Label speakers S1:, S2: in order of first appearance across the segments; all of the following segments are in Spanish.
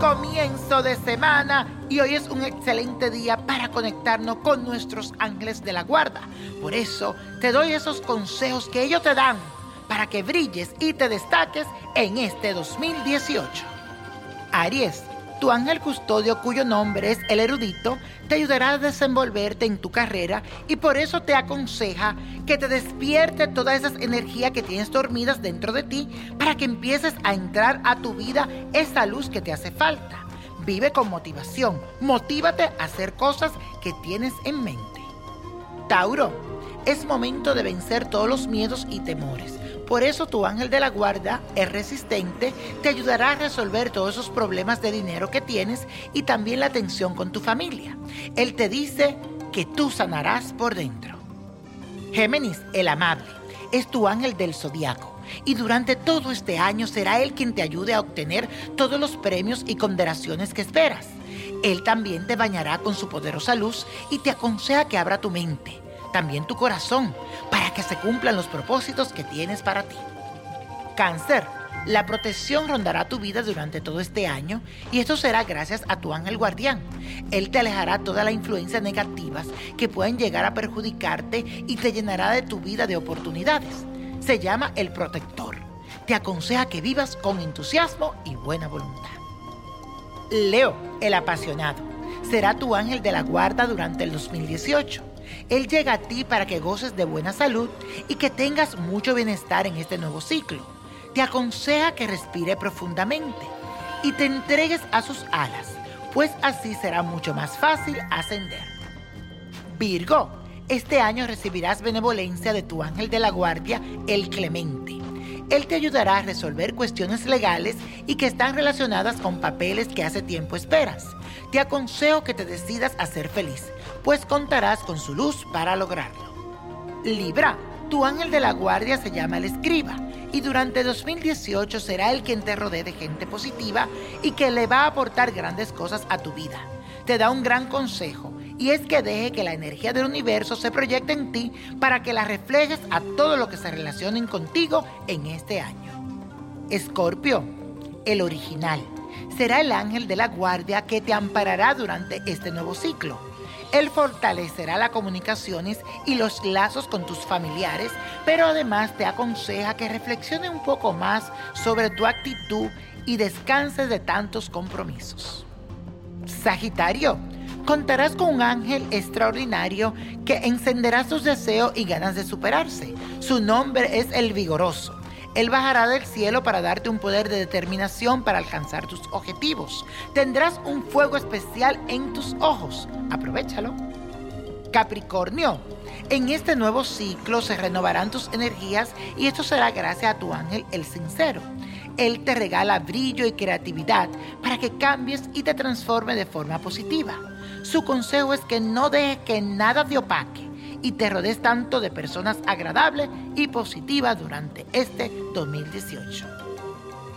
S1: comienzo de semana y hoy es un excelente día para conectarnos con nuestros ángeles de la guarda. Por eso te doy esos consejos que ellos te dan para que brilles y te destaques en este 2018. Aries, tu ángel custodio cuyo nombre es el erudito, te ayudará a desenvolverte en tu carrera y por eso te aconseja que te despierte todas esas energías que tienes dormidas dentro de ti para que empieces a entrar a tu vida esa luz que te hace falta. Vive con motivación, motívate a hacer cosas que tienes en mente. Tauro, es momento de vencer todos los miedos y temores por eso tu ángel de la guarda es resistente, te ayudará a resolver todos esos problemas de dinero que tienes y también la tensión con tu familia. Él te dice que tú sanarás por dentro. Géminis, el amable, es tu ángel del zodiaco. Y durante todo este año será Él quien te ayude a obtener todos los premios y condenaciones que esperas. Él también te bañará con su poderosa luz y te aconseja que abra tu mente también tu corazón, que se cumplan los propósitos que tienes para ti. Cáncer, la protección rondará tu vida durante todo este año y esto será gracias a tu ángel guardián. Él te alejará todas las influencias negativas que pueden llegar a perjudicarte y te llenará de tu vida de oportunidades. Se llama el protector. Te aconseja que vivas con entusiasmo y buena voluntad. Leo, el apasionado, será tu ángel de la guarda durante el 2018 él llega a ti para que goces de buena salud y que tengas mucho bienestar en este nuevo ciclo. Te aconseja que respire profundamente y te entregues a sus alas, pues así será mucho más fácil ascender. Virgo, este año recibirás benevolencia de tu ángel de la guardia, el Clemente. Él te ayudará a resolver cuestiones legales y que están relacionadas con papeles que hace tiempo esperas. Te aconsejo que te decidas a ser feliz pues contarás con su luz para lograrlo. Libra, tu ángel de la guardia se llama el escriba y durante 2018 será el quien te rodee de gente positiva y que le va a aportar grandes cosas a tu vida. Te da un gran consejo y es que deje que la energía del universo se proyecte en ti para que la reflejes a todo lo que se relacionen contigo en este año. Escorpio, el original, será el ángel de la guardia que te amparará durante este nuevo ciclo él fortalecerá las comunicaciones y los lazos con tus familiares, pero además te aconseja que reflexione un poco más sobre tu actitud y descanses de tantos compromisos. Sagitario, contarás con un ángel extraordinario que encenderá sus deseos y ganas de superarse. Su nombre es el vigoroso. Él bajará del cielo para darte un poder de determinación para alcanzar tus objetivos. Tendrás un fuego especial en tus ojos. Aprovechalo. Capricornio, en este nuevo ciclo se renovarán tus energías y esto será gracias a tu ángel el sincero. Él te regala brillo y creatividad para que cambies y te transforme de forma positiva. Su consejo es que no dejes que nada te opaque y te rodees tanto de personas agradables y positivas durante este 2018.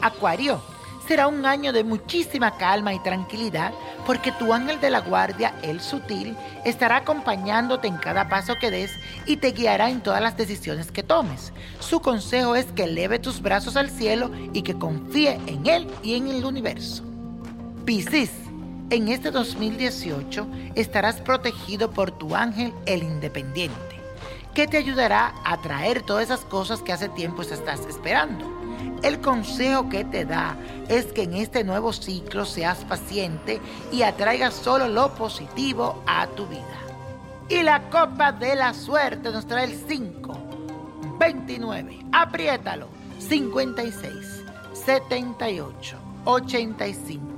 S1: Acuario, será un año de muchísima calma y tranquilidad porque tu ángel de la guardia, el sutil, estará acompañándote en cada paso que des y te guiará en todas las decisiones que tomes. Su consejo es que eleve tus brazos al cielo y que confíe en él y en el universo. Piscis, en este 2018 estarás protegido por tu ángel el independiente, que te ayudará a traer todas esas cosas que hace tiempo estás esperando. El consejo que te da es que en este nuevo ciclo seas paciente y atraigas solo lo positivo a tu vida. Y la copa de la suerte nos trae el 5, 29, apriétalo, 56, 78, 85.